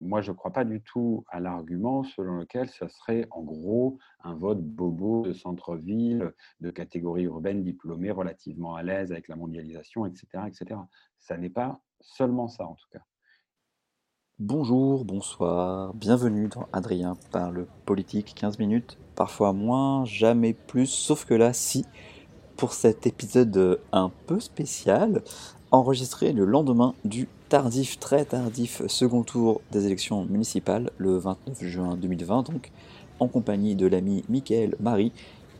Moi, je ne crois pas du tout à l'argument selon lequel ce serait en gros un vote bobo de centre-ville, de catégorie urbaine diplômée, relativement à l'aise avec la mondialisation, etc. etc. Ça n'est pas seulement ça, en tout cas. Bonjour, bonsoir, bienvenue dans Adrien parle politique, 15 minutes, parfois moins, jamais plus, sauf que là, si, pour cet épisode un peu spécial, enregistré le lendemain du tardif, très tardif second tour des élections municipales, le 29 juin 2020, donc en compagnie de l'ami Michael Marie,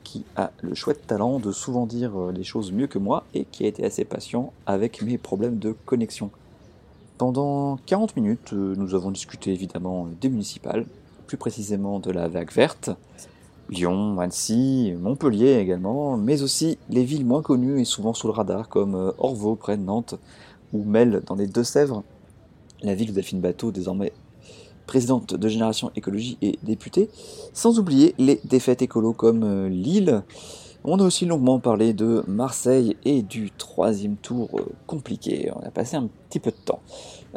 qui a le chouette talent de souvent dire les choses mieux que moi et qui a été assez patient avec mes problèmes de connexion. Pendant 40 minutes, nous avons discuté évidemment des municipales, plus précisément de la vague verte, Lyon, Annecy, Montpellier également, mais aussi les villes moins connues et souvent sous le radar comme euh, Orvaux près de Nantes ou Mel dans les Deux-Sèvres, la ville de Delphine Bateau désormais présidente de Génération Écologie et députée, sans oublier les défaites écolo comme euh, Lille. On a aussi longuement parlé de Marseille et du troisième tour euh, compliqué. On a passé un petit peu de temps.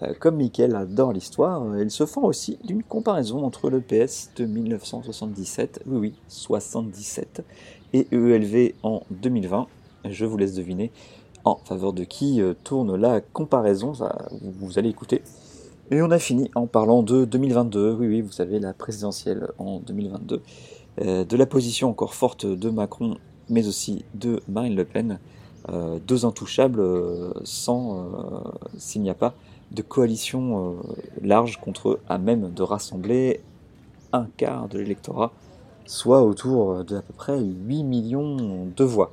Euh, comme Mickaël adore l'histoire, il se fend aussi d'une comparaison entre le PS de 1977, oui oui, 77, et EELV en 2020. Je vous laisse deviner en faveur de qui euh, tourne la comparaison, vous allez écouter. Et on a fini en parlant de 2022, oui oui, vous savez, la présidentielle en 2022, de la position encore forte de Macron, mais aussi de Marine Le Pen, deux intouchables sans s'il n'y a pas de coalition euh, large contre eux, à même de rassembler un quart de l'électorat, soit autour de à peu près 8 millions de voix.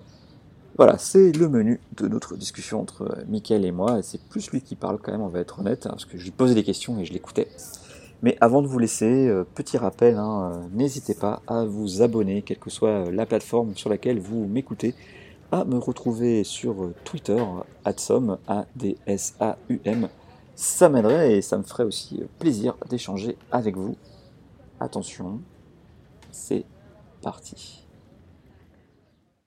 Voilà, c'est le menu de notre discussion entre Mickaël et moi, c'est plus lui qui parle quand même, on va être honnête, hein, parce que je lui posais des questions et je l'écoutais. Mais avant de vous laisser, euh, petit rappel, hein, euh, n'hésitez pas à vous abonner, quelle que soit la plateforme sur laquelle vous m'écoutez, à me retrouver sur Twitter, adsum, A-D-S-A-U-M, ça m'aiderait et ça me ferait aussi plaisir d'échanger avec vous. Attention, c'est parti.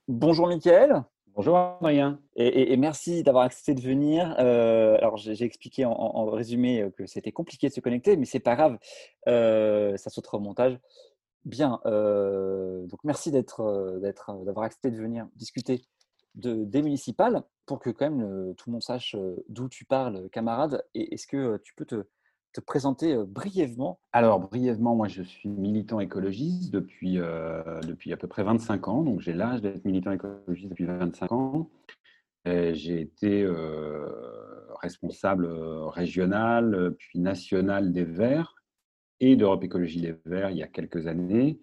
Bonjour Mickaël. Bonjour Adrien. Et, merci d'avoir accepté de venir. Euh, alors j'ai expliqué en, résumé que c'était compliqué de se connecter, mais c'est pas grave, euh, ça sautera au montage. Bien, euh, donc merci d'avoir accepté de venir discuter de, des municipales pour que quand même tout le monde sache d'où tu parles, camarade. Et est-ce que tu peux te, te présenter brièvement Alors, brièvement, moi, je suis militant écologiste depuis, depuis à peu près 25 ans. Donc, j'ai l'âge d'être militant écologiste depuis 25 ans. J'ai été responsable régional, puis national des Verts et d'Europe Écologie Les Verts il y a quelques années.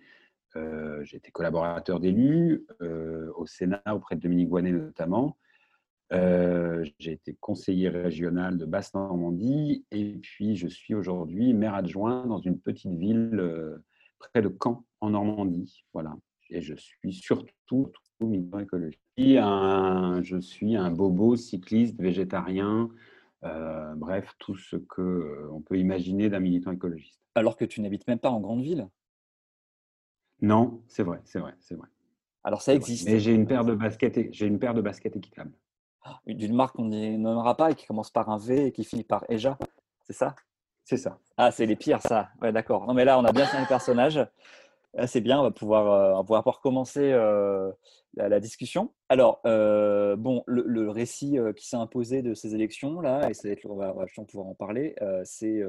Euh, j'ai été collaborateur d'élu euh, au Sénat auprès de Dominique Guanet notamment. Euh, j'ai été conseiller régional de Basse-Normandie et puis je suis aujourd'hui maire adjoint dans une petite ville près de Caen en Normandie. Voilà. Et je suis surtout militant écologique. Un, je suis un bobo cycliste, végétarien, bref, tout ce qu'on peut imaginer d'un militant écologiste. Alors que tu n'habites même pas en grande ville? Non, c'est vrai, c'est vrai, c'est vrai. Alors ça existe. Mais j'ai une paire de baskets, j'ai une paire de baskets équitables. Ah, d'une marque qu'on ne nommera pas et qui commence par un V et qui finit par Eja, c'est ça? C'est ça. Ah, c'est les pires, ça. Ouais, d'accord. Non, mais là, on a bien fait les personnages. C'est bien, on va pouvoir, euh, on va pouvoir commencer euh, la, discussion. Alors, euh, bon, le, récit qui s'est imposé de ces élections là, et c'est, on va, pouvoir en parler, c'est,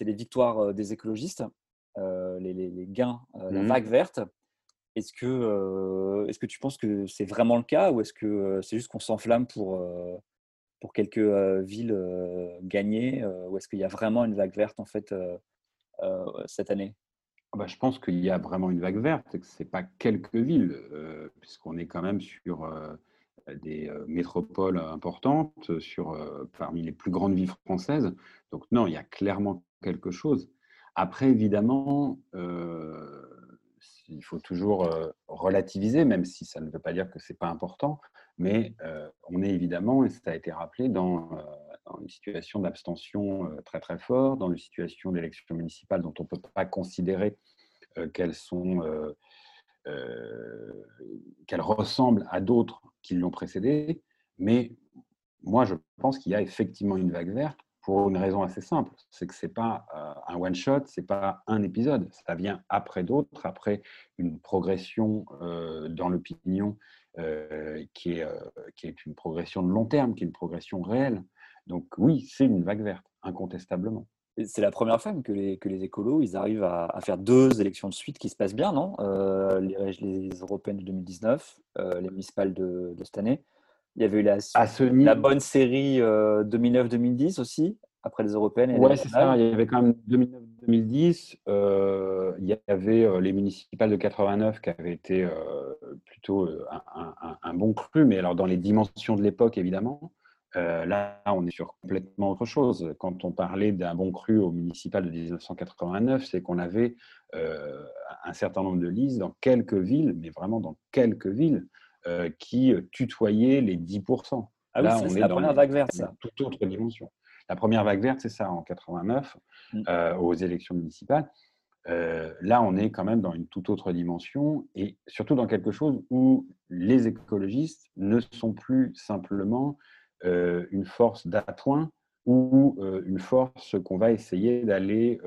les victoires des écologistes les, gains, la mmh vague verte. Est-ce que, euh, est-ce que tu penses que c'est vraiment le cas ou est-ce que c'est juste qu'on s'enflamme pour, pour quelques villes gagnées ou est-ce qu'il y a vraiment une vague verte en fait cette année? Ah bah, je pense qu'il y a vraiment une vague verte, que ce n'est pas quelques villes, puisqu'on est quand même sur des métropoles importantes, sur, parmi les plus grandes villes françaises. Donc non, il y a clairement quelque chose. Après, évidemment, euh, il faut toujours relativiser, même si ça ne veut pas dire que ce n'est pas important. Mais on est évidemment, et ça a été rappelé, dans, une situation d'abstention très très fort, dans une situation d'élection municipale dont on ne peut pas considérer qu'elles sont qu'elles ressemblent à d'autres qui l'ont précédé. Mais moi, je pense qu'il y a effectivement une vague verte pour une raison assez simple, c'est que ce n'est pas euh, un one-shot, ce n'est pas un épisode, ça vient après d'autres, après une progression euh, dans l'opinion euh, qui, est, une progression de long terme, qui est une progression réelle. Donc oui, c'est une vague verte, incontestablement. C'est la première fois que les, que les écolos, ils arrivent à, faire deux élections de suite qui se passent bien, non? Les, européennes de 2019, les municipales de cette année. Il y avait eu la, la bonne série 2009-2010 euh, aussi, après les européennes. Oui, c'est ça. Il y avait quand même 2009-2010. Euh, il y avait euh, les municipales de 89 qui avaient été plutôt un, bon cru, mais alors dans les dimensions de l'époque, évidemment. là, on est sur complètement autre chose. Quand on parlait d'un bon cru au municipal de 1989, c'est qu'on avait un certain nombre de listes dans quelques villes, mais vraiment dans quelques villes. Euh, qui euh, tutoyait les 10%. Ah Là, on est, la dans première vague verte, ça. toute autre dimension. La première vague verte, c'est ça, en 89, mm. euh, aux élections municipales. là, on est quand même dans une toute autre dimension et surtout dans quelque chose où les écologistes ne sont plus simplement une force d'appoint ou une force qu'on va essayer d'aller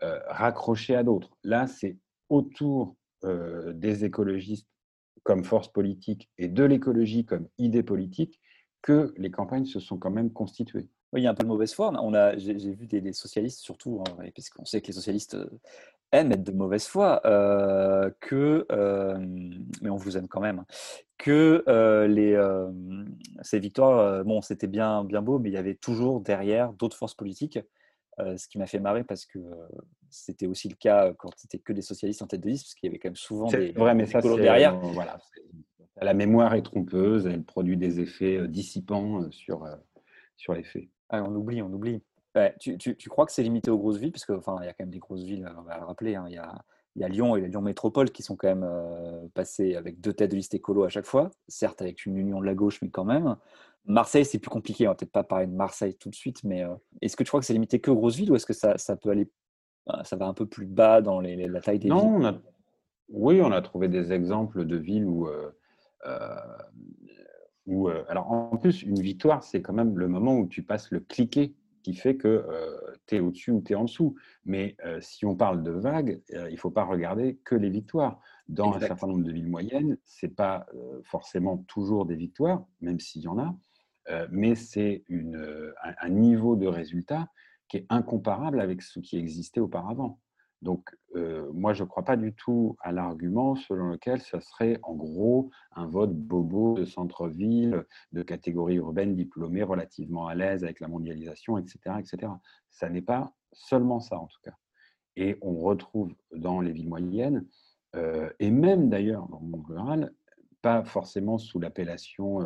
raccrocher à d'autres. Là, c'est autour des écologistes comme force politique et de l'écologie comme idée politique que les campagnes se sont quand même constituées. Oui, il y a un peu de mauvaise foi. On a, j'ai, vu des, socialistes surtout, hein, puisqu'on sait que les socialistes euh, aiment être de mauvaise foi, euh, que, euh, mais on vous aime quand même, que les, ces victoires, bon, c'était bien, bien beau, mais il y avait toujours derrière d'autres forces politiques ce qui m'a fait marrer parce que c'était aussi le cas quand c'était que des socialistes en tête de liste, parce qu'il y avait quand même souvent des, vrai, mais ça, derrière. Euh, voilà, la mémoire est trompeuse, elle produit des effets euh, dissipants sur, sur les faits. Ah, on oublie, on oublie. tu, tu, tu, crois que c'est limité aux grosses villes? Parce qu'il enfin, y a quand même des grosses villes, on va le rappeler. Hein, il y, a, y, a, Lyon et la Lyon Métropole qui sont quand même passés avec deux têtes de liste écolo à chaque fois, certes avec une union de la gauche, mais quand même. Marseille, c'est plus compliqué. On va peut-être pas parler de Marseille tout de suite, mais euh, est-ce que tu crois que c'est limité que aux grosses villes ou est-ce que ça, ça, peut aller, bah, ça va un peu plus bas dans les, la taille des non, villes? on Oui, on a trouvé des exemples de villes où. Euh, euh, où alors, en plus, une victoire, c'est quand même le moment où tu passes le cliquet qui fait que tu es au-dessus ou tu es en dessous. Mais si on parle de vagues, il ne faut pas regarder que les victoires. Dans un certain nombre de villes moyennes, ce n'est pas forcément toujours des victoires, même s'il y en a. Euh, mais c'est euh, un, niveau de résultat qui est incomparable avec ce qui existait auparavant. Donc, euh, moi, je ne crois pas du tout à l'argument selon lequel ce serait en gros un vote bobo de centre-ville, de catégorie urbaine diplômée, relativement à l'aise avec la mondialisation, etc. etc. Ça n'est pas seulement ça, en tout cas. Et on retrouve dans les villes moyennes, et même d'ailleurs dans le monde rural, pas forcément sous l'appellation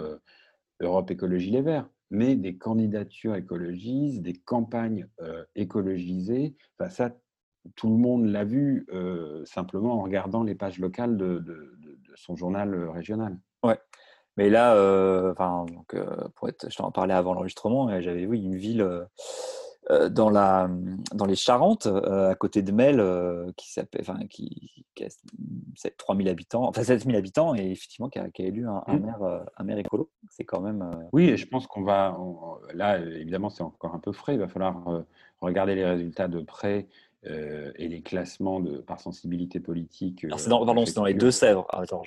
Europe Écologie Les Verts, mais des candidatures écologistes, des campagnes euh, écologisées. Enfin, ça, tout le monde l'a vu euh, simplement en regardant les pages locales de, son journal euh, régional. Ouais. Mais là, enfin, pour être, je t'en parlais avant l'enregistrement, j'avais vu une ville dans, la, dans les Charentes, euh, à côté de Mel, euh, qui, enfin, qui, qui, a 3000 habitants, enfin 7000 habitants, et effectivement qui a, élu un, un, mmh. maire, un maire écolo. C'est quand même. Oui, et je pense qu'on va. là, évidemment, c'est encore un peu frais. Il va falloir regarder les résultats de près. et les classements de, par sensibilité politique. c'est dans, dans, les Deux-Sèvres. Ah, attends,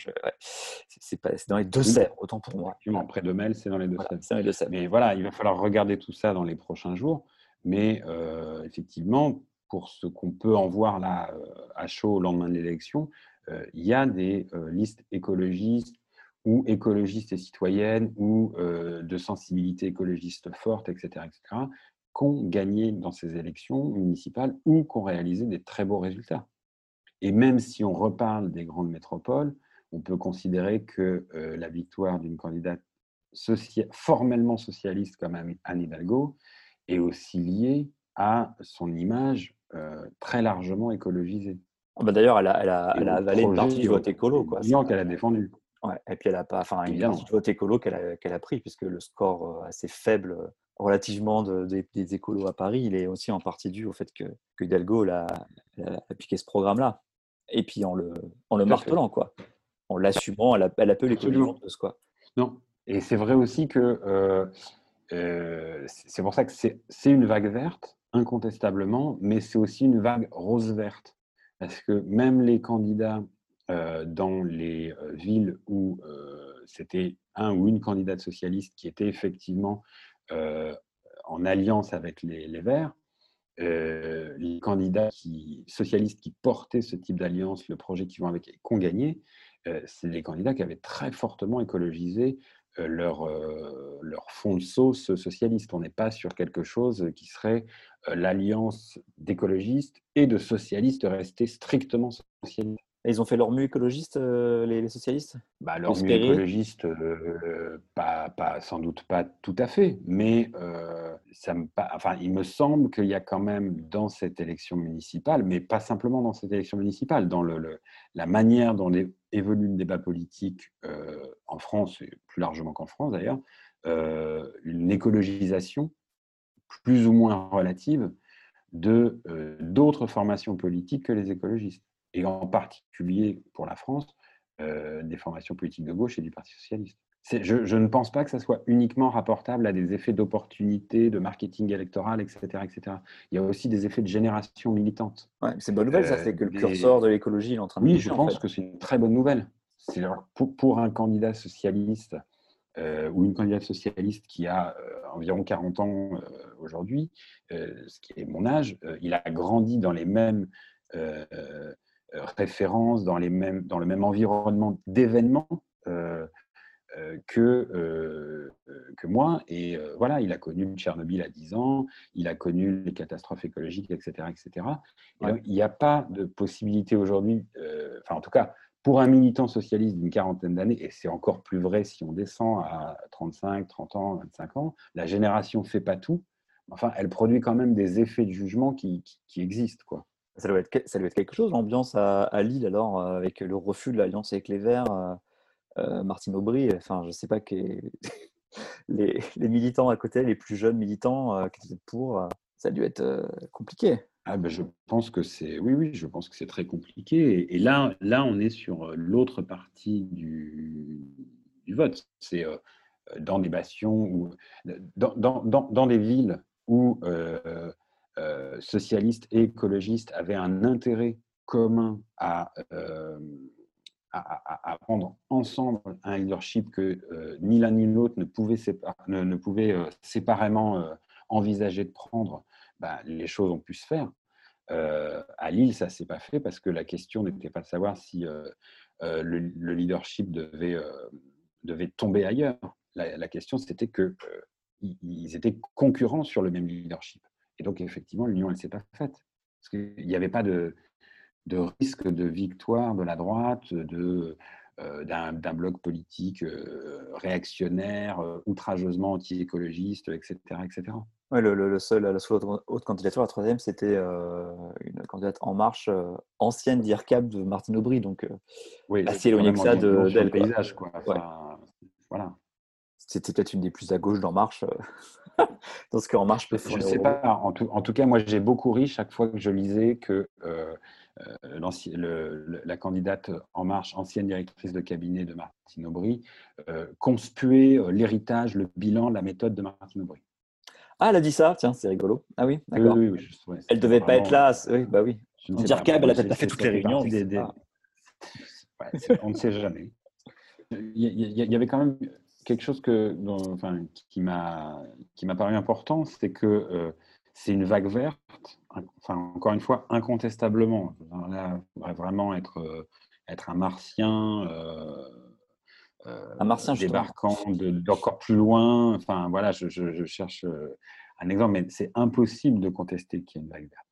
c'est dans les Deux-Sèvres, autant pour moi. Près de Mel, c'est dans les Deux-Sèvres. Mais voilà, il va falloir regarder tout ça dans les prochains jours. Mais euh, effectivement, pour ce qu'on peut en voir là euh, à chaud au lendemain de l'élection, euh, il y a des listes écologistes ou écologistes et citoyennes ou de sensibilité écologiste forte, etc., etc., qui ont gagné dans ces élections municipales ou qui ont réalisé des très beaux résultats. Et même si on reparle des grandes métropoles, on peut considérer que la victoire d'une candidate formellement socialiste comme Anne Hidalgo est aussi lié à son image euh, très largement écologisée. Ah bah D'ailleurs, elle a, elle a, elle a avalé une partie du vote écolo. Quoi. qu'elle a défendu. Ouais, et puis elle a pas, enfin, une partie du vote écolo qu'elle a, qu'elle a pris, puisque le score assez faible relativement des écolos à Paris, il est aussi en partie dû au fait que, que Hidalgo a, piqué ce programme-là. Et puis en le, en le martelant, quoi. En l'assumant, elle, a, elle appelle l'économie de quoi. Non. Et c'est vrai aussi que euh, euh, c'est pour ça que c'est une vague verte, incontestablement, mais c'est aussi une vague rose-verte. Parce que même les candidats euh, dans les villes où c'était un ou une candidate socialiste qui était effectivement euh, en alliance avec les, Verts, euh, les candidats socialistes qui portaient ce type d'alliance, le projet qui vont avec et ont gagné, euh, c'est les candidats qui avaient très fortement écologisé leur, leur fond de sauce socialiste. On n'est pas sur quelque chose qui serait l'alliance d'écologistes et de socialistes restés strictement socialistes ils ont fait leur mue écologiste, euh, les, socialistes? Bah, Leur écologiste, euh, pas, pas, sans doute pas tout à fait, mais euh, ça me, enfin, il me semble qu'il y a quand même dans cette élection municipale, mais pas simplement dans cette élection municipale, dans le, la manière dont évolue le débat politique en France, et plus largement qu'en France d'ailleurs, une écologisation plus ou moins relative de d'autres formations politiques que les écologistes et en particulier pour la France, euh, des formations politiques de gauche et du Parti socialiste. Je, je, ne pense pas que ça soit uniquement rapportable à des effets d'opportunité, de marketing électoral, etc., etc. Il y a aussi des effets de génération militante. Ouais, c'est une bonne nouvelle, ça, c'est que le euh, curseur de l'écologie est en train de Oui, je pense que c'est une très bonne nouvelle. Pour, pour, un candidat socialiste euh, ou une candidate socialiste qui a environ 40 ans aujourd'hui, ce qui est mon âge, il a grandi dans les mêmes euh, référence dans, les mêmes, dans le même environnement d'événements euh, euh, que, que moi. Et voilà, il a connu Tchernobyl à 10 ans, il a connu les catastrophes écologiques, etc. etc. il n'y a pas de possibilité aujourd'hui, enfin en tout cas, pour un militant socialiste d'une quarantaine d'années, et c'est encore plus vrai si on descend à 35, 30 ans, 25 ans, la génération ne fait pas tout. Enfin, elle produit quand même des effets de jugement qui, qui, qui existent. Quoi. Ça doit, être, ça doit être quelque chose, l'ambiance à, Lille, alors, euh, avec le refus de l'alliance avec les Verts, euh, euh Martine Aubry, enfin, je ne sais pas, les, militants à côté, les plus jeunes militants qui étaient pour, ça a dû être compliqué. Ah ben je pense que c'est oui oui je pense que c'est très compliqué et, là là on est sur l'autre partie du, du vote c'est dans des bastions ou dans, dans, dans, des villes où socialistes et écologistes avaient un intérêt commun à, euh, prendre ensemble un leadership que euh, ni l'un ni l'autre ne pouvait, pouvait séparément envisager de prendre, bah, les choses ont pu se faire. à Lille, ça ne s'est pas fait parce que la question n'était pas de savoir si le, leadership devait, devait tomber ailleurs. La, la question, c'était qu'ils étaient concurrents sur le même leadership. Et donc, effectivement, l'union, elle ne s'est pas faite. Parce qu'il n'y avait pas de, de, risque de victoire de la droite, de, euh, d'un, bloc politique euh, réactionnaire, euh, outrageusement anti-écologiste, etc. etc. Ouais, le, le, seul, la seule autre, candidature, la troisième, c'était une candidate En Marche, ancienne d'IRCAP de Martine Aubry, donc oui, assez éloignée que ça de, d'elle. paysage, quoi. voilà. C'était peut-être une des plus à gauche d'En Marche. dans ce qu'En Marche peut faire. Je ne sais pas. En tout, en tout, cas, moi, j'ai beaucoup ri chaque fois que je lisais que euh, euh, la candidate En Marche, ancienne directrice de cabinet de Martine Aubry, euh, conspuait l'héritage, le bilan, la méthode de Martine Aubry. Ah, elle a dit ça, tiens, c'est rigolo. Ah oui, d'accord. Oui, oui, oui, elle devait pas être là. Oui, bah oui. Dire qu'elle elle a peut-être pas fait toutes les réunions. on ne sait jamais. Il y, il y, avait quand même quelque chose que, enfin, qui m'a paru important, c'est que euh, c'est une vague verte, enfin, encore une fois, incontestablement. Là, vraiment être, euh, être un martien. Euh, un martien débarquant d'encore plus loin. Enfin, voilà, je, je, cherche un exemple, mais c'est impossible de contester qu'il y ait une vague verte.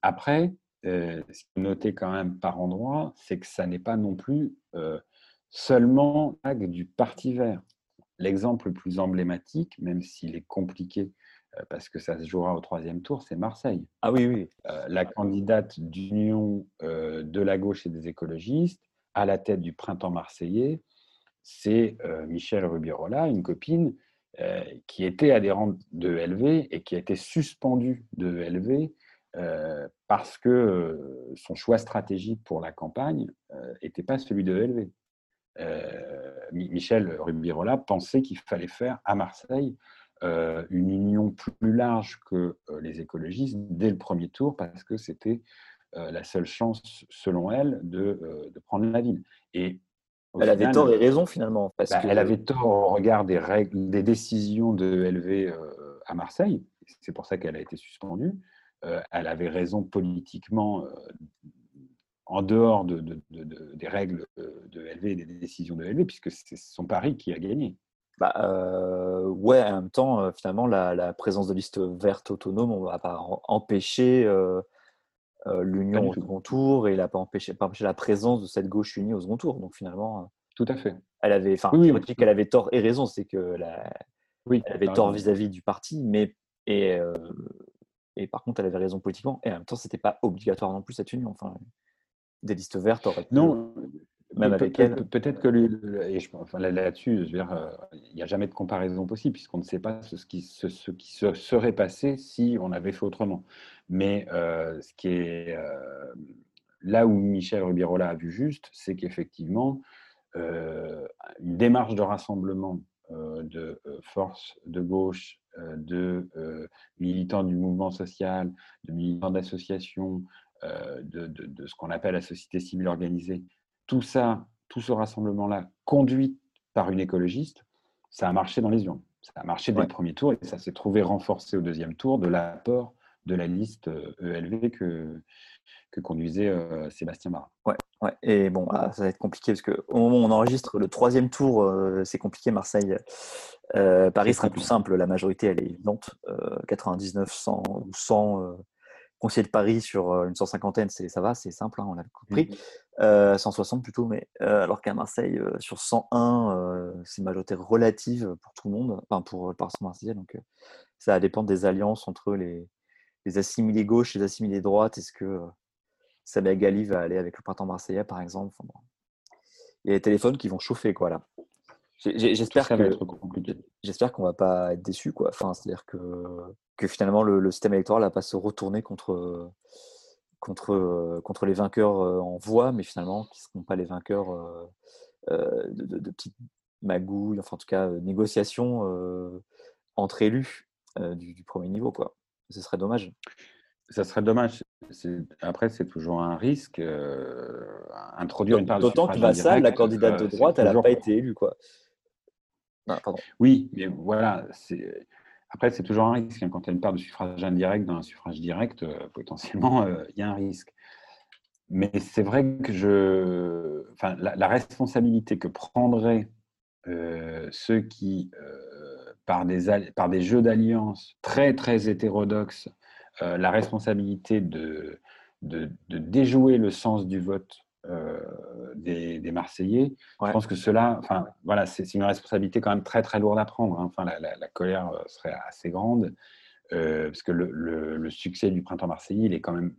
Après, ce qui est noté quand même par endroit, c'est que ça n'est pas non plus seulement vague du parti vert. L'exemple le plus emblématique, même s'il est compliqué parce que ça se jouera au troisième tour, c'est Marseille. Ah oui, oui. la candidate d'union de la gauche et des écologistes, à la tête du printemps marseillais, c'est Michel Rubirola, une copine qui était adhérente de LV et qui a été suspendue de LV parce que son choix stratégique pour la campagne n'était pas celui de LV. Michel Rubirola pensait qu'il fallait faire à Marseille une union plus large que les écologistes dès le premier tour parce que c'était la seule chance, selon elle, de, prendre la ville. Et elle avait tort et raison finalement. Parce bah, Elle avait tort au regard des, règles, des décisions de LV à Marseille. C'est pour ça qu'elle a été suspendue. Euh, elle avait raison politiquement euh, en dehors de, des règles de LV et des décisions de LV, puisque c'est son pari qui a gagné. Bah, euh, ouais, en même temps, finalement, la, présence de liste verte autonome, on ne va pas empêcher l'union au second tour et la, pas, empêcher, pas empêcher la présence de cette gauche unie au second tour. Donc finalement, tout à fait. Elle avait, enfin, oui, oui, qu'elle avait tort et raison, c'est que la, oui, elle avait tort vis-à-vis du parti, mais et et par contre, elle avait raison politiquement. Et en même temps, c'était pas obligatoire non plus cette union. Enfin, des listes vertes auraient pu. Non, même avec elle. Peut-être que lui, et je, enfin, là-dessus, euh, il n'y a jamais de comparaison possible puisqu'on ne sait pas ce qui, ce, qui se serait passé si on avait fait autrement. Mais euh, ce qui est euh, là où Michel Rubirola a vu juste, c'est qu'effectivement, une démarche de rassemblement de forces de gauche de militants du mouvement social, de militants d'associations, euh, de, ce qu'on appelle la société civile organisée, tout ça, tout ce rassemblement-là, conduit par une écologiste, ça a marché dans les urnes. Ça a marché dès le premier tour et ça s'est trouvé renforcé au deuxième tour de l'apport de la liste ELV e que, que conduisait Sébastien Marat. Ouais, ouais, et bon, ah, ça va être compliqué parce qu'au moment où on enregistre le troisième tour, c'est compliqué. Marseille euh, Paris sera plus simple, la majorité elle est évidente. 99, 100 ou 100 euh, conseillers de Paris sur euh, une cent cinquantaine, ça va, c'est simple, hein, on l'a compris. 160 mmh. plutôt, mais alors qu'à Marseille, sur 101, c'est une majorité relative pour tout le monde, enfin pour le Parti marseillais. Donc ça va dépendre des alliances entre les, les assimilés gauche et les assimilés droite. Est-ce que Sabia Gali va aller avec le printemps marseillais, par exemple? Il y a les téléphones qui vont chauffer, quoi, là. J'espère que j'espère qu'on va pas être déçu quoi. Enfin, c'est-à-dire que, que finalement le, système électoral va pas se retourner contre contre contre les vainqueurs euh, en voix, mais finalement qui seront pas les vainqueurs euh, euh, de, petites magouilles, enfin en tout cas négociations entre élus du, premier niveau quoi. Ce serait dommage. Ça serait dommage. Après, c'est toujours un risque. introduire une part D'autant que Vassal, la candidate de droite, elle n'a pas été élue. Quoi. Oui, mais voilà. Après, c'est toujours un risque. Hein. Quand il part de suffrage indirect dans un suffrage direct, euh, potentiellement, euh, il y a un risque. Mais c'est vrai que je. Enfin, la, responsabilité que prendraient euh, ceux qui, par, des, jeux d'alliance très, très hétérodoxes, la responsabilité de, déjouer le sens du vote euh, des, Marseillais. Je pense que cela, enfin, voilà, c'est une responsabilité quand même très très lourde à prendre. Hein. Enfin, la, colère euh, serait assez grande euh, parce que le, succès du printemps marseillais, il est quand même,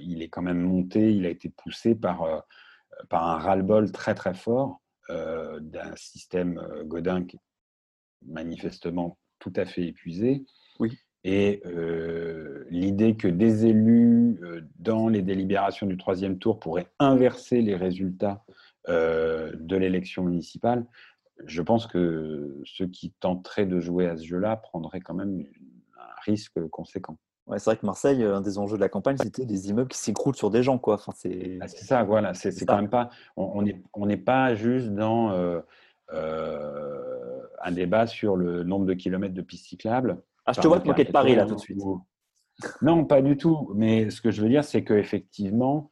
il est quand même monté, il a été poussé par par un ras-le-bol très très fort d'un système Godin qui est manifestement tout à fait épuisé. Oui. Et euh, l'idée que des élus, euh, dans les délibérations du troisième tour, pourraient inverser les résultats euh, de l'élection municipale, je pense que ceux qui tenteraient de jouer à ce jeu-là prendraient quand même un risque conséquent. Ouais, c'est vrai que Marseille, un des enjeux de la campagne, c'était des immeubles qui s'écroulent sur des gens. Quoi. Enfin, c'est... Ah, ça, voilà. C'est, quand même pas. On n'est on pas juste dans un débat sur le nombre de kilomètres de pistes cyclables. Ah, je te vois te moquer de Paris là tout de suite. Non, pas du tout. Mais ce que je veux dire, c'est qu'effectivement,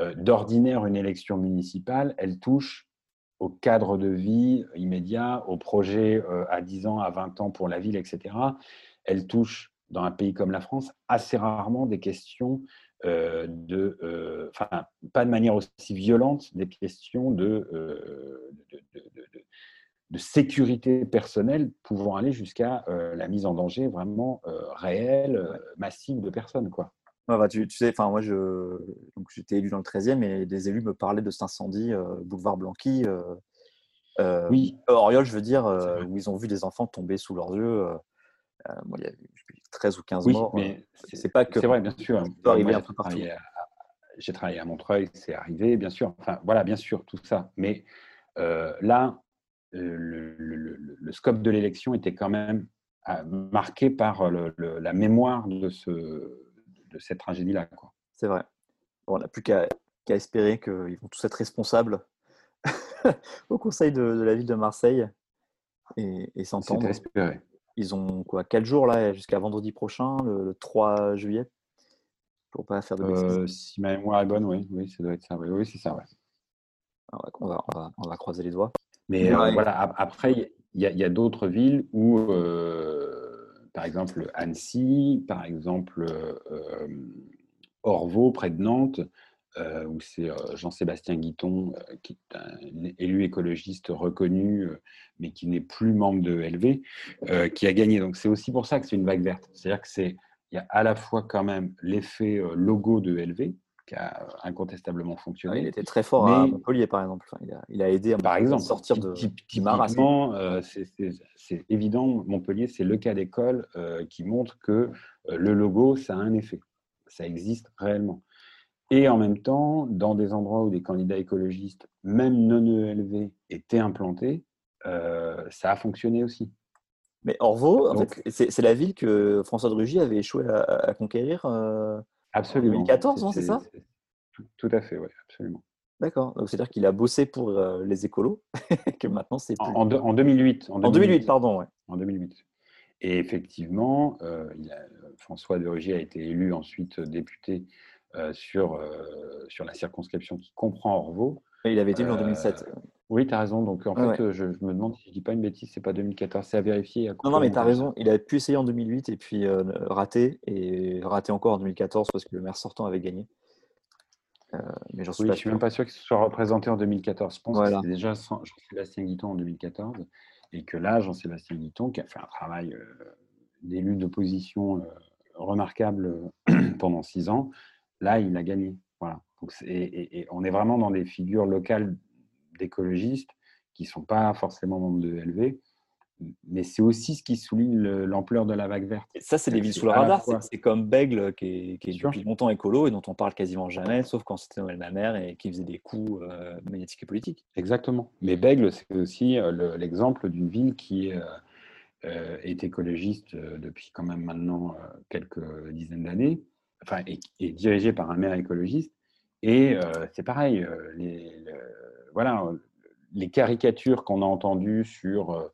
euh, d'ordinaire, une élection municipale, elle touche au cadre de vie immédiat, au projet euh, à 10 ans, à 20 ans pour la ville, etc. Elle touche, dans un pays comme la France, assez rarement des questions euh, de, enfin, pas de manière aussi violente, des questions de, de sécurité personnelle pouvant aller jusqu'à la mise en danger vraiment réelle, massive de personnes. Quoi. bah, tu, sais, enfin moi je, j'étais élu dans le 13e et des élus me parlaient de cet incendie boulevard Blanqui. oui. Oriol, je veux dire, où ils ont vu des enfants tomber sous leurs yeux. il y a 13 ou 15 oui, morts. Mais c'est pas que. C'est vrai, bien sûr. peut arriver un peu partout j'ai travaillé à Montreuil, c'est arrivé, bien sûr. Enfin, voilà, bien sûr, tout ça. Mais euh, là, euh, le, scope de l'élection était quand même euh, marqué par la mémoire de, ce, de cette tragédie-là. C'est vrai. on n'a plus qu'à espérer qu'ils vont tous être responsables au conseil de, la ville de Marseille et, et s'entendre. Ils ont quoi Quatre jours là, jusqu'à vendredi prochain, le 3 juillet pour pas faire de bêtises. Euh, si ma mémoire est bonne, oui, oui, ça doit être ça. Oui, c'est ça. Ouais. On, va, on, va, croiser les doigts. Mais euh, voilà, après, il y a, d'autres villes où, euh, par exemple, Annecy, par exemple, Orvaux, près de Nantes, où c'est Jean-Sébastien Guiton, qui est un élu écologiste reconnu, mais qui n'est plus membre de LV, qui a gagné. Donc c'est aussi pour ça que c'est une vague verte. C'est-à-dire que c'est il y a à la fois quand même l'effet euh, logo de LV, qui a euh, incontestablement fonctionné. il était très fort à Montpellier, par exemple. il, a, aidé à par exemple, sortir de typiquement, euh, c'est évident, Montpellier, c'est le cas d'école qui montre que le logo, ça a un effet. Ça existe réellement. Et en même temps, dans des endroits où des candidats écologistes, même non ELV, étaient implantés, ça a fonctionné aussi. Mais Orvaux, en fait, c'est la ville que François de Rugy avait échoué à, conquérir euh, absolument. en 2014, c'est ça? tout, à fait, oui, absolument. D'accord. Donc c'est-à-dire qu'il a bossé pour euh, les écolos, que maintenant c'est En, en, 2008, en, 2008. pardon, ouais. En 2008. Et effectivement, euh, François de Rugy a été élu ensuite député sur, sur la circonscription qui comprend Orvaux. il avait été élu en 2007. Oui, tu as raison. Donc, en fait, je, me demande si je ne dis pas une bêtise, c'est pas 2014, c'est à vérifier. non, non, mais tu as raison. Il a pu essayer en 2008 et puis euh, raté, et raté encore en 2014 parce que le maire sortant avait gagné. Euh, mais j'en suis oui, je suis même pas sûr qu'il se soit représenté en 2014. Je pense que c'était déjà Jean-Sébastien Guiton en 2014 et que là, Jean-Sébastien Guiton, qui a fait un travail euh, d'élu d'opposition remarquable pendant six ans, là, il a gagné. Voilà. et, on est vraiment dans des figures locales d'écologistes qui ne sont pas forcément membres de LV. Mais c'est aussi ce qui souligne l'ampleur de la vague verte. ça, c'est des villes sous le radar. C'est comme Bègle, qui est, qui est depuis longtemps écolo et dont on parle quasiment jamais, sauf quand c'était Noël ma mère et qui faisait des coups euh, magnétiques et politiques. Exactement. Mais Bègle, c'est aussi euh, l'exemple d'une ville qui euh, est écologiste depuis quand même maintenant quelques dizaines d'années, enfin, et, et dirigée par un maire écologiste. Et c'est pareil, les, voilà, les caricatures qu'on a entendues sur euh,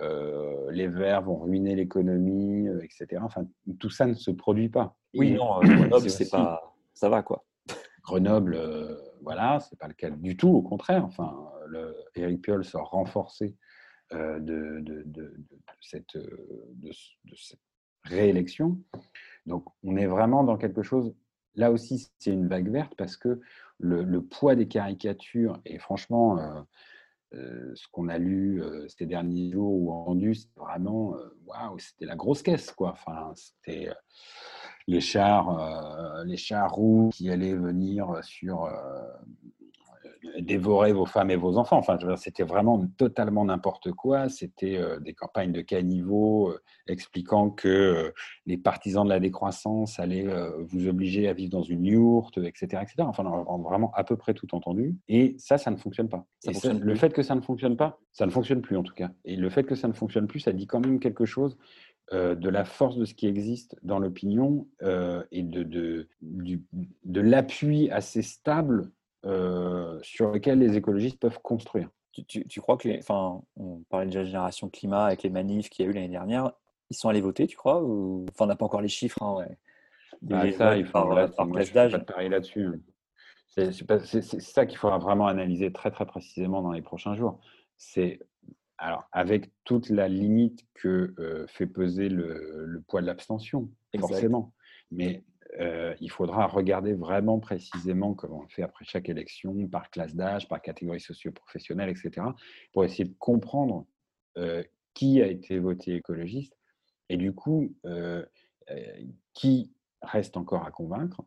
euh, les Verts vont ruiner l'économie, euh, etc. Enfin, tout ça ne se produit pas. Oui, non, Grenoble, c'est pas, ça va quoi. Grenoble, voilà, c'est pas le cas du tout. Au contraire, enfin, le, Eric Piolle sort renforcé de, cette réélection. Donc, on est vraiment dans quelque chose. Là aussi, c'est une vague verte parce que le, poids des caricatures, et franchement, euh, euh, ce qu'on a lu euh, ces derniers jours ou entendu, c'est vraiment, waouh, c'était la grosse caisse, quoi. Enfin, c'était les chars, les chars roux qui allaient venir sur dévorer vos femmes et vos enfants. Enfin, c'était vraiment totalement n'importe quoi. C'était euh, des campagnes de caniveaux euh, expliquant que euh, les partisans de la décroissance allaient vous obliger à vivre dans une yourte, etc., etc. Enfin, on a vraiment à peu près tout entendu. Et ça, ça ne fonctionne pas. le fait que ça ne fonctionne pas, ça ne fonctionne plus en tout cas. Et le fait que ça ne fonctionne plus, ça dit quand même quelque chose de la force de ce qui existe dans l'opinion et de, de, de l'appui assez stable euh, sur lesquels les écologistes peuvent construire. Tu, crois que les, enfin, on parlait de la génération climat avec les manifs qu'il y a eu l'année dernière, ils sont allés voter, tu crois ou... Enfin, on n'a pas encore les chiffres. Hein, ouais. Bah, ça, il faut par, là, par d'âge. là-dessus. C'est ça qu'il faudra vraiment analyser très très précisément dans les prochains jours. C'est alors avec toute la limite que euh, fait peser le, le poids de l'abstention, forcément. Mais euh, il faudra regarder vraiment précisément comment on le fait après chaque élection, par classe d'âge, par catégorie socio-professionnelle, etc., pour essayer de comprendre qui a été voté écologiste et du coup, qui reste encore à convaincre,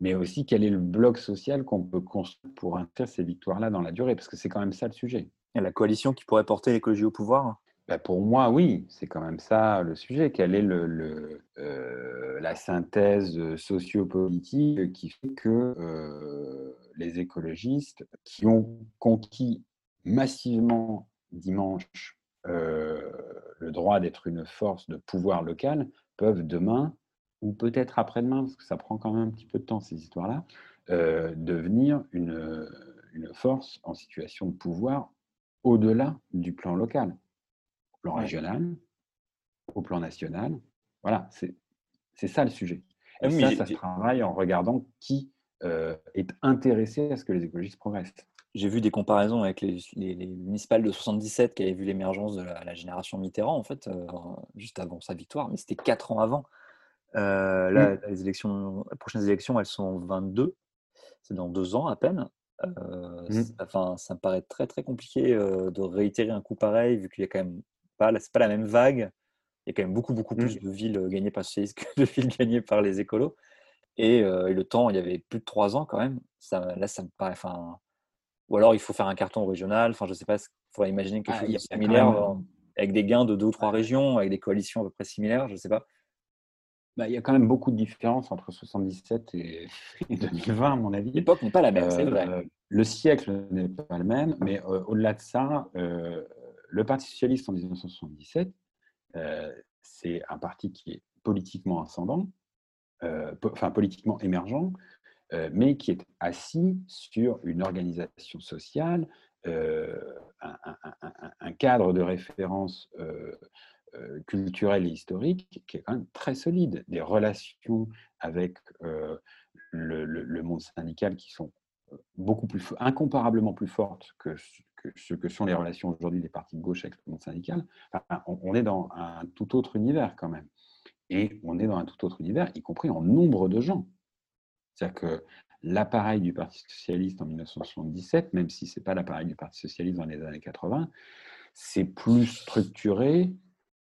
mais aussi quel est le bloc social qu'on peut construire pour inscrire ces victoires-là dans la durée, parce que c'est quand même ça le sujet. Et la coalition qui pourrait porter l'écologie au pouvoir? Bah, Pour moi, oui, c'est quand même ça le sujet. Quelle est euh, la synthèse sociopolitique qui fait que euh, les écologistes qui ont conquis massivement dimanche euh, le droit d'être une force de pouvoir local peuvent demain ou peut-être après-demain, parce que ça prend quand même un petit peu de temps ces histoires-là, euh, devenir une, force en situation de pouvoir au-delà du plan local, plan régional, au plan national. Voilà, c'est ça le sujet. Et ah ça, ça se travaille en regardant qui euh, est intéressé à ce que les écologistes progressent. J'ai vu des comparaisons avec les, les, municipales de 77 qui avaient vu l'émergence de la, génération Mitterrand, en fait, euh, juste avant sa victoire, mais c'était quatre ans avant. Euh, là, mmh. les, élections, les prochaines élections, elles sont 22. C'est dans deux ans à peine. Euh, mmh. Enfin, ça me paraît très très compliqué euh, de réitérer un coup pareil, vu qu'il y a quand même pas, c'est pas la même vague. Il y a quand même beaucoup beaucoup plus mmh. de villes gagnées par les que de villes gagnées par les écolos. Et, le temps, il y avait plus de trois ans quand même. Ça, là, ça me paraît. Enfin, ou alors il faut faire un carton régional. Enfin, je sais pas. Il faudrait imaginer quelque ah, chose de similaire avec des gains de deux ou trois régions, avec des coalitions à peu près similaires. Je sais pas. Bah, il y a quand même beaucoup de différences entre 77 et, 2020, à mon avis. L'époque n'est pas la même, c'est vrai. Euh, le siècle n'est pas le même, mais euh, au-delà de ça, euh, le Parti socialiste en 1977, c'est un parti qui est politiquement ascendant, enfin politiquement émergent, mais qui est assis sur une organisation sociale, un, cadre de référence euh, culturel et historique qui est quand même très solide. Des relations avec euh, le, monde syndical qui sont euh, beaucoup plus incomparablement plus fortes que, ce que sont les relations aujourd'hui des partis de gauche avec le monde syndical. on, est dans un tout autre univers quand même. Et on est dans un tout autre univers, y compris en nombre de gens. C'est-à-dire que l'appareil du Parti socialiste en 1977, même si ce n'est pas l'appareil du Parti socialiste dans les années 80, c'est plus structuré,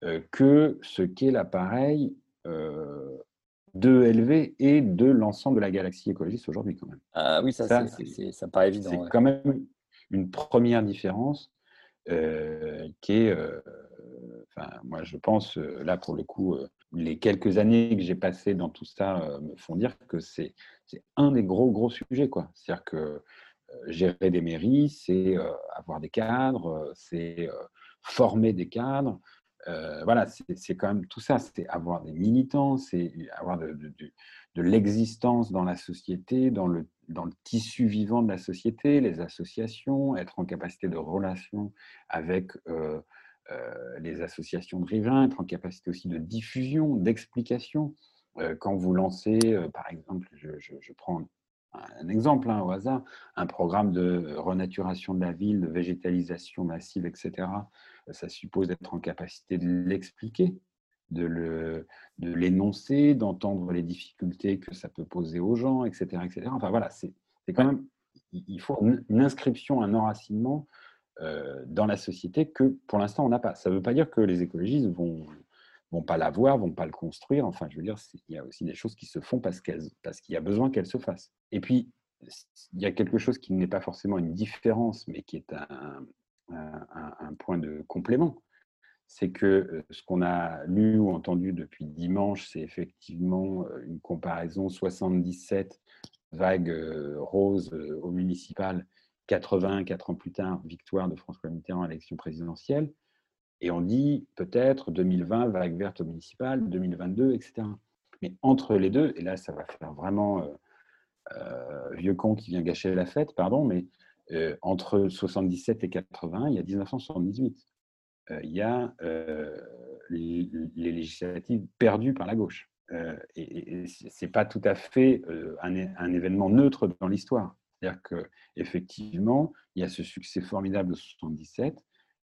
euh, que ce qu'est l'appareil euh, de LV et de l'ensemble de la galaxie écologiste aujourd'hui quand même. Ah oui, ça, ça, ça paraît évident. C'est quand même une première différence euh, qui est, enfin, moi je pense, là pour le coup, les quelques années que j'ai passées dans tout ça me font dire que c'est un des gros gros sujets. C'est-à-dire que gérer des mairies, c'est avoir des cadres, c'est former des cadres, euh, voilà, c'est quand même tout ça, c'est avoir des militants, c'est avoir de, l'existence dans la société, dans le, tissu vivant de la société, les associations, être en capacité de relation avec euh, euh, les associations de riverains, être en capacité aussi de diffusion, d'explication. quand vous lancez, par exemple, je, prends un exemple hein, au hasard, un programme de renaturation de la ville, de végétalisation massive, etc., ça suppose d'être en capacité de l'expliquer, de l'énoncer, d'entendre les difficultés que ça peut poser aux gens, etc. etc. Enfin voilà, c'est quand même, il faut une inscription, un enracinement euh, dans la société que pour l'instant on n'a pas. Ça ne veut pas dire que les écologistes vont vont pas l'avoir, vont pas le construire. Enfin, je veux dire, il y a aussi des choses qui se font parce qu'il y a besoin qu'elles se fassent. Et puis, il y a quelque chose qui n'est pas forcément une différence, mais qui est un, point de complément. C'est que euh, ce qu'on a lu ou entendu depuis dimanche, c'est effectivement euh, une comparaison 77 vague euh, rose au municipal, 80, 4 ans plus tard, victoire de François Mitterrand à l'élection présidentielle. Et on dit peut-être 2020, vague verte au municipal, 2022, etc. Mais entre les deux, et là ça va faire vraiment vieux con qui vient gâcher la fête, pardon, mais euh, entre 77 et 80, il y a 1978. Euh, il y a euh, les, législatives perdues par la gauche. et, ce n'est pas tout à fait un, événement neutre dans l'histoire. C'est-à-dire qu'effectivement, il y a ce succès formidable de 77,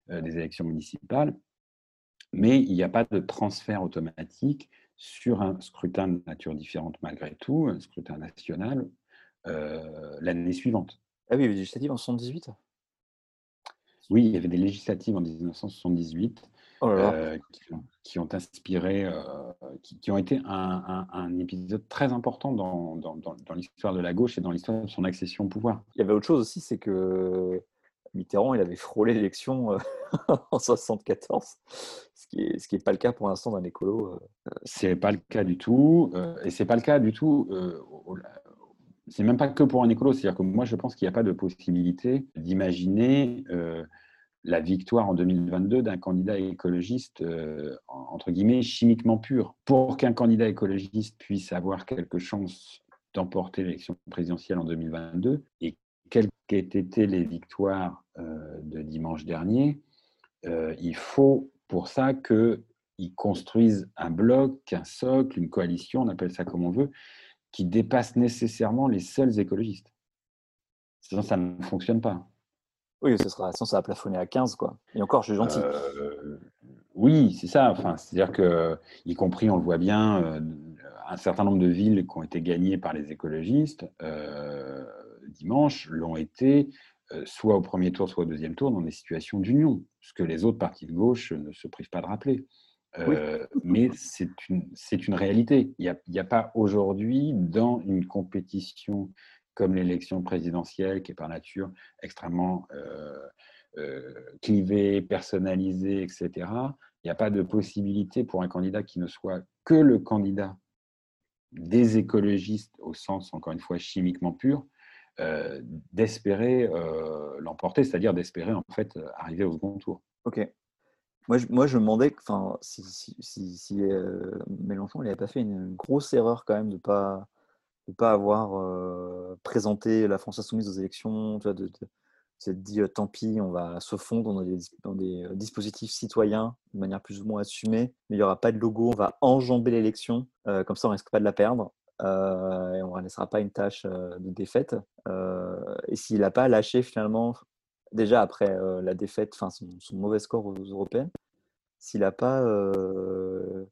des élections municipales, mais il n'y a pas de transfert automatique sur un scrutin de nature différente malgré tout, un scrutin national, l'année suivante. Ah oui, législative en 78 Oui, il y avait des législatives en 1978 qui, ont inspiré, qui, ont été un, épisode très important dans, dans l'histoire de la gauche et dans l'histoire de son accession au pouvoir. Il y avait autre chose aussi, c'est que Mitterrand, il avait frôlé l'élection euh, en 74, ce qui n'est ce qui est pas le cas pour l'instant d'un écolo. Euh. C'est pas le cas du tout, euh, et c'est pas le cas du tout. c'est même pas que pour un écolo, c'est-à-dire que moi je pense qu'il n'y a pas de possibilité d'imaginer la victoire en 2022 d'un candidat écologiste entre guillemets chimiquement pur. Pour qu'un candidat écologiste puisse avoir quelque chance d'emporter l'élection présidentielle en 2022 et quelles qu'aient été les victoires euh, de dimanche dernier, euh, il faut pour ça qu'ils construisent un bloc, un socle, une coalition, on appelle ça comme on veut, qui dépasse nécessairement les seuls écologistes. Sinon, ça ne fonctionne pas. Oui, ce sera, sinon ça va plafonner à 15, quoi. Et encore, je suis gentil. Euh, oui, c'est ça. Enfin, c'est-à-dire que, y compris, on le voit bien, un certain nombre de villes qui ont été gagnées par les écologistes dimanche l'ont été euh, soit au premier tour, soit au deuxième tour, dans des situations d'union, ce que les autres partis de gauche ne se privent pas de rappeler. Euh, mais c'est une, une réalité. Il n'y a, a, pas aujourd'hui, dans une compétition comme l'élection présidentielle, qui est par nature extrêmement euh, clivée, personnalisée, etc., il n'y a pas de possibilité pour un candidat qui ne soit que le candidat des écologistes, au sens, encore une fois, chimiquement pur, d'espérer euh, l'emporter, c'est-à-dire d'espérer en fait arriver au second tour. Ok. Moi, je, moi, je me demandais enfin, si, euh, Mélenchon n'avait pas fait une, grosse erreur quand même de ne pas, de pas avoir présenté la France insoumise aux élections, tu vois, de, s'être dit tant pis, on va se fondre dans des, dans des, dispositifs citoyens de manière plus ou moins assumée, mais il n'y aura pas de logo, on va enjamber l'élection, comme ça on risque pas de la perdre. Euh, et on ne laissera pas une tâche euh, de défaite. Euh, et s'il n'a pas lâché finalement, déjà après la défaite, enfin son, mauvais score aux européennes, s'il n'a pas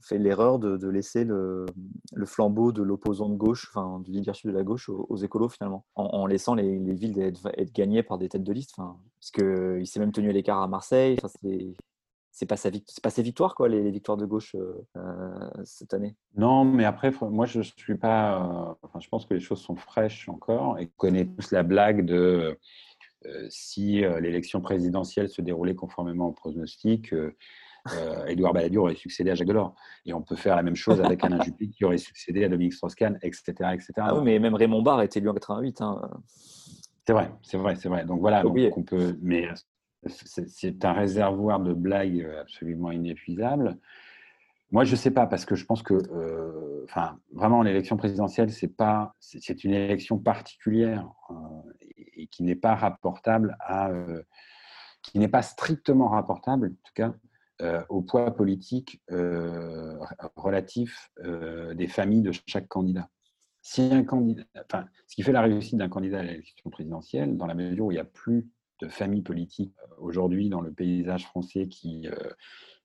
fait l'erreur de, laisser le, flambeau de l'opposant de gauche, enfin du leadership de la gauche aux, écolos finalement, en, laissant les, villes être, gagnées par des têtes de liste. Parce qu'il s'est même tenu à l'écart à Marseille. C'est c'est pas, pas ses victoires, quoi, les, victoires de gauche euh, euh, cette année. Non, mais après, moi, je suis pas. Euh, enfin, je pense que les choses sont fraîches encore et connaît tous la blague de si l'élection présidentielle se déroulait conformément au pronostic. Édouard Balladur aurait succédé à Jacques Delors. Et on peut faire la même chose avec Alain Juppé qui aurait succédé à Dominique Strauss-Kahn, etc., etc. Ah oui, mais même Raymond Barre a été élu en 88. Hein. C'est vrai, c'est vrai, c'est vrai. Donc voilà, donc on peut, mais c'est un réservoir de blagues absolument inépuisable. Moi, je ne sais pas, parce que je pense que, euh, vraiment, l'élection présidentielle, c'est pas, c'est une élection particulière euh, et, qui n'est pas rapportable à, euh, qui n'est pas strictement rapportable, en tout cas, au poids politique relatif des familles de chaque candidat. Si un candidat, enfin, ce qui fait la réussite d'un candidat à l'élection présidentielle, dans la mesure où il n'y a plus de familles politiques euh, aujourd'hui dans le paysage français qui euh,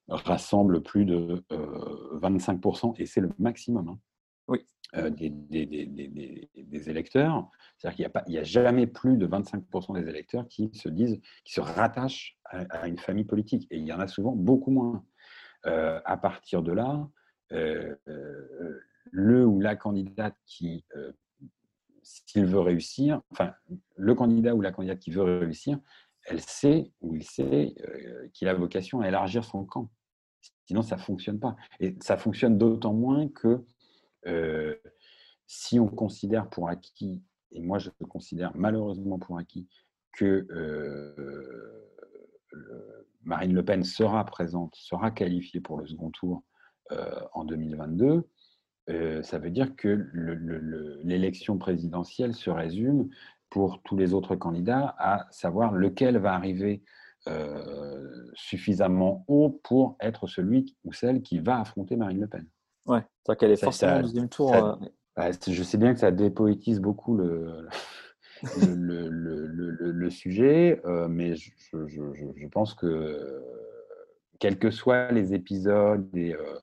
rassemble plus de 25%, euh, et c'est le maximum. Hein, oui. Des, des, électeurs. C'est-à-dire qu'il n'y a, a, jamais plus de 25% des électeurs qui se disent, qui se rattachent à, une famille politique. Et il y en a souvent beaucoup moins. à partir de là, le ou la candidate qui s'il veut réussir, enfin, le candidat ou la candidate qui veut réussir, elle sait ou il sait euh, qu'il a vocation à élargir son camp. Sinon, ça ne fonctionne pas. Et ça fonctionne d'autant moins que euh, si on considère pour acquis, et moi je considère malheureusement pour acquis, que euh, Marine Le Pen sera présente, sera qualifiée pour le second tour en 2022, euh, ça veut dire que l'élection présidentielle se résume pour tous les autres candidats à savoir lequel va arriver euh, suffisamment haut pour être celui ou celle qui va affronter Marine Le Pen. Ouais, c'est-à-dire qu'elle est forcément au deuxième tour. Euh. Je sais bien que ça dépoétise beaucoup le, le, sujet, mais je, je, pense que quels que soient les épisodes et, euh,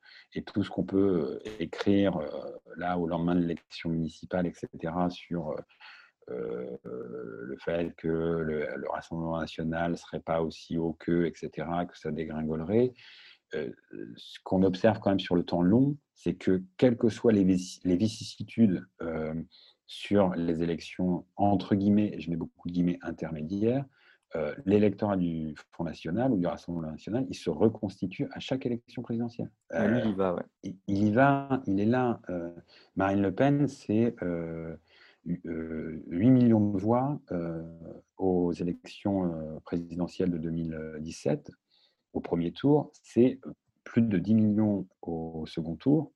tout ce qu'on peut euh, écrire euh, là au lendemain de l'élection municipale, etc., sur le fait que le, Rassemblement national ne serait pas aussi haut qu'eux, etc., que ça dégringolerait. ce qu'on observe quand même sur le temps long, c'est que quelles que soient les, les vicissitudes sur les élections, entre guillemets, je mets beaucoup de guillemets intermédiaires, euh, l'électorat du Front National ou du Rassemblement National, il se reconstitue à chaque élection présidentielle. lui, il y va, ouais. Il, y va, il est là. Euh, Marine Le Pen, c'est 8 millions de voix aux élections présidentielles de 2017, au premier tour. C'est plus de 10 millions au second tour.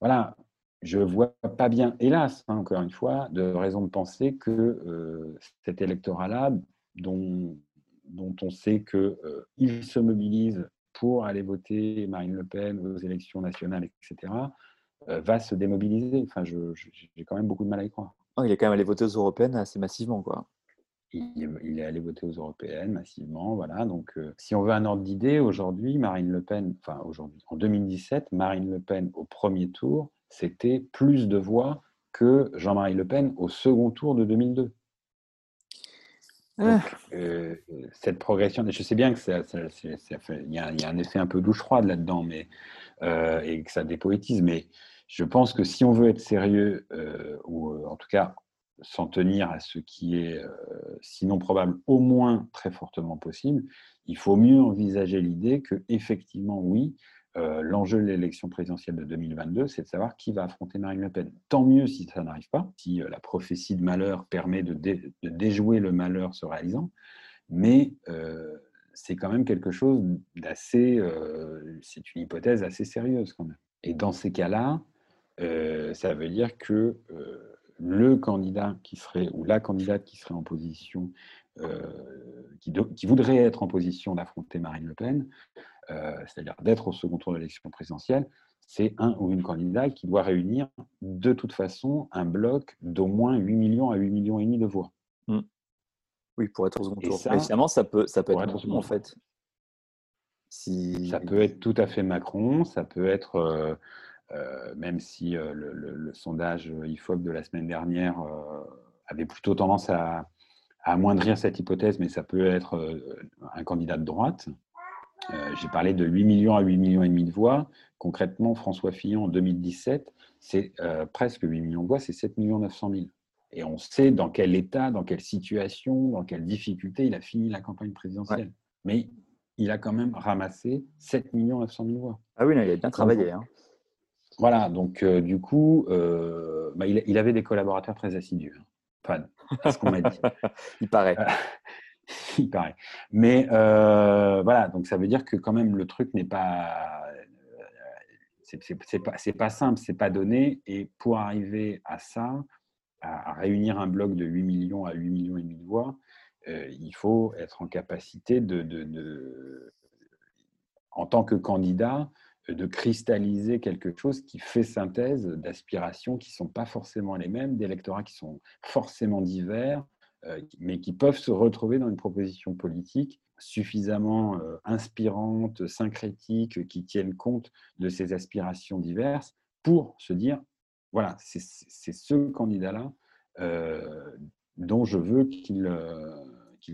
Voilà, je ne vois pas bien, hélas, hein, encore une fois, de raison de penser que euh, cet électorat-là, dont, dont, on sait qu'il euh, se mobilise pour aller voter Marine Le Pen aux élections nationales, etc., euh, va se démobiliser. Enfin, j'ai quand même beaucoup de mal à y croire. Oh, il est quand même allé voter aux européennes assez massivement, quoi. Il, est allé voter aux européennes massivement, voilà. Donc, si on veut un ordre d'idée, aujourd'hui, Marine Le Pen, enfin aujourd'hui, en 2017, Marine Le Pen au premier tour c'était plus de voix que Jean-Marie Le Pen au second tour de 2002. Ah. Euh, cette progression, je sais bien que ça, il, y a, un effet un peu douche froide là-dedans, mais euh, et que ça dépoétise, mais je pense que si on veut être sérieux, euh, ou en tout cas s'en tenir à ce qui est, sinon probable, au moins très fortement possible, il faut mieux envisager l'idée que effectivement, oui, euh, l'enjeu de l'élection présidentielle de 2022, c'est de savoir qui va affronter Marine Le Pen. Tant mieux si ça n'arrive pas, si euh, la prophétie de malheur permet de, déjouer le malheur se réalisant, mais euh, c'est quand même quelque chose d'assez, c'est une hypothèse assez sérieuse quand même. Et dans ces cas-là, ça veut dire que le candidat qui serait, ou la candidate qui serait en position, qui, qui, voudrait être en position d'affronter Marine Le Pen, euh, c'est-à-dire d'être au second tour de l'élection présidentielle, c'est un ou une candidate qui doit réunir de toute façon un bloc d'au moins 8 millions à 8 millions et demi de voix. Hmm. Oui, pour être au second tour. Mais finalement, ça peut, ça peut être Macron, en fait. Si... Ça peut être tout à fait Macron, ça peut être, euh, euh, même si le, sondage IFOP de la semaine dernière avait plutôt tendance à, amoindrir cette hypothèse, mais ça peut être un candidat de droite. Euh, j'ai parlé de 8 millions à 8 millions et demi de voix. Concrètement, François Fillon en 2017, c'est euh, presque 8 millions de voix, c'est 7 millions 900 000. Et on sait dans quel état, dans quelle situation, dans quelle difficulté il a fini la campagne présidentielle. Mais il a quand même ramassé 7 millions 900 000 voix. Ah oui, il a bien travaillé. Hein. Voilà, donc euh, du coup, bah, il, avait des collaborateurs très assidus. Hein. Enfin, c'est ce qu'on m'a dit. il paraît. il paraît. Mais euh, voilà, donc ça veut dire que quand même le truc n'est pas. Euh, c'est pas, pas simple, c'est pas donné. Et pour arriver à ça, à, réunir un bloc de 8 millions à 8 millions et demi de voix, euh, il faut être en capacité de, de, en tant que candidat, de cristalliser quelque chose qui fait synthèse d'aspirations qui ne sont pas forcément les mêmes, d'électorats qui sont forcément divers, euh, mais qui peuvent se retrouver dans une proposition politique suffisamment euh, inspirante, syncrétique, qui tienne compte de ces aspirations diverses pour se dire, voilà, c'est ce candidat-là euh, dont je veux qu'il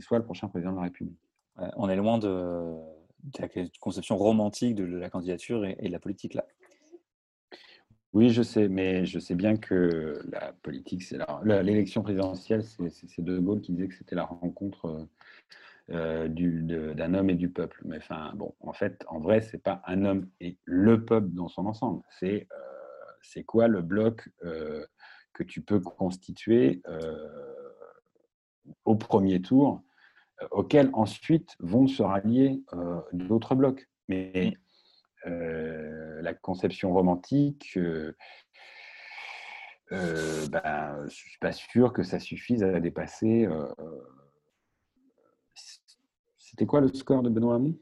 soit le prochain président de la République. On est loin de, la conception romantique de la candidature et de la politique là. Oui, je sais, mais je sais bien que la politique, c'est l'élection présidentielle, c'est De Gaulle qui disait que c'était la rencontre euh, d'un homme et du peuple. Mais enfin, bon, en fait, en vrai, c'est pas un homme et le peuple dans son ensemble. C'est euh, quoi le bloc euh, que tu peux constituer au premier tour, auquel ensuite vont se rallier d'autres blocs. Mais euh, la conception romantique, euh, euh, ben, je ne suis pas sûr que ça suffise à dépasser. C'était quoi le score de Benoît Hamon?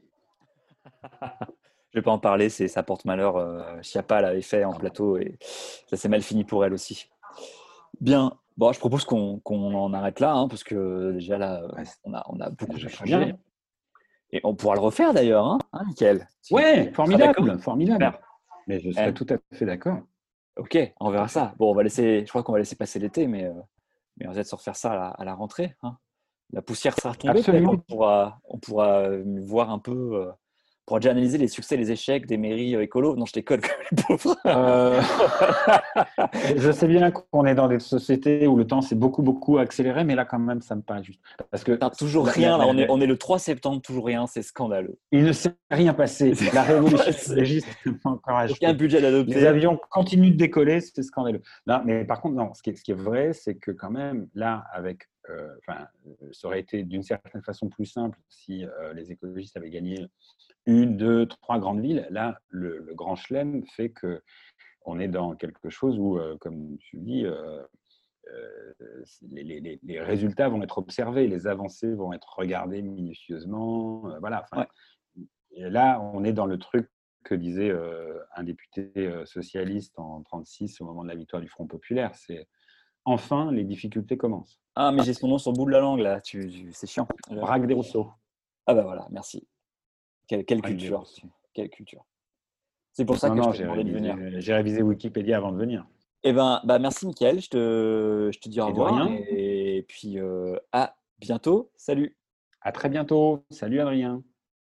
Je ne vais pas en parler, c'est ça porte malheur. Chiappa l'avait fait en plateau et ça s'est mal fini pour elle aussi. Bien, bon, je propose qu'on en arrête là, hein, parce que déjà là, on a, on a beaucoup échangé. Et on pourra le refaire d'ailleurs, hein, hein Michael Ouais, formidable, formidable. Mais je serais tout à fait d'accord. Ok, on verra ça. Bon, on va laisser, je crois qu'on va laisser passer l'été, mais euh, Mais on va peut-être se refaire ça à la, à la rentrée. Hein. La poussière sera tombée. On pourra, on pourra voir un peu pour déjà analyser les succès et les échecs des mairies euh, écolos. Non, je déconne comme les pauvres. Euh, je sais bien qu'on est dans des sociétés où le temps s'est beaucoup, beaucoup accéléré, mais là, quand même, ça me paraît juste. Parce que toujours rien. Là, on, est, on est le 3 septembre, toujours rien. C'est scandaleux. Il ne s'est rien passé. La révolution pas encore Aucun budget d'adopter. Les avions continuent de décoller, c'est scandaleux. Non, mais par contre, non. Ce qui est, ce qui est vrai, c'est que quand même, là, avec euh, enfin, ça aurait été d'une certaine façon plus simple si les écologistes avaient gagné une, deux, trois grandes villes. Là, le, grand chelem fait que on est dans quelque chose où, euh, comme tu dis, euh, euh, les, résultats vont être observés, les avancées vont être regardées minutieusement. voilà. Et là, on est dans le truc que disait un député socialiste en 36 au moment de la victoire du Front populaire. C'est enfin les difficultés commencent. Ah, mais j'ai son nom sur le bout de la langue là. Tu, c'est chiant. Braque des Rousseaux. Ah bah voilà, merci. Quelle, culture Quelle culture C'est pour ça que j'ai venir. J'ai révisé Wikipédia avant de venir. Eh ben, bah merci Mickaël, je te, je te dis au revoir. Et puis euh, à bientôt. Salut. À très bientôt. Salut Adrien.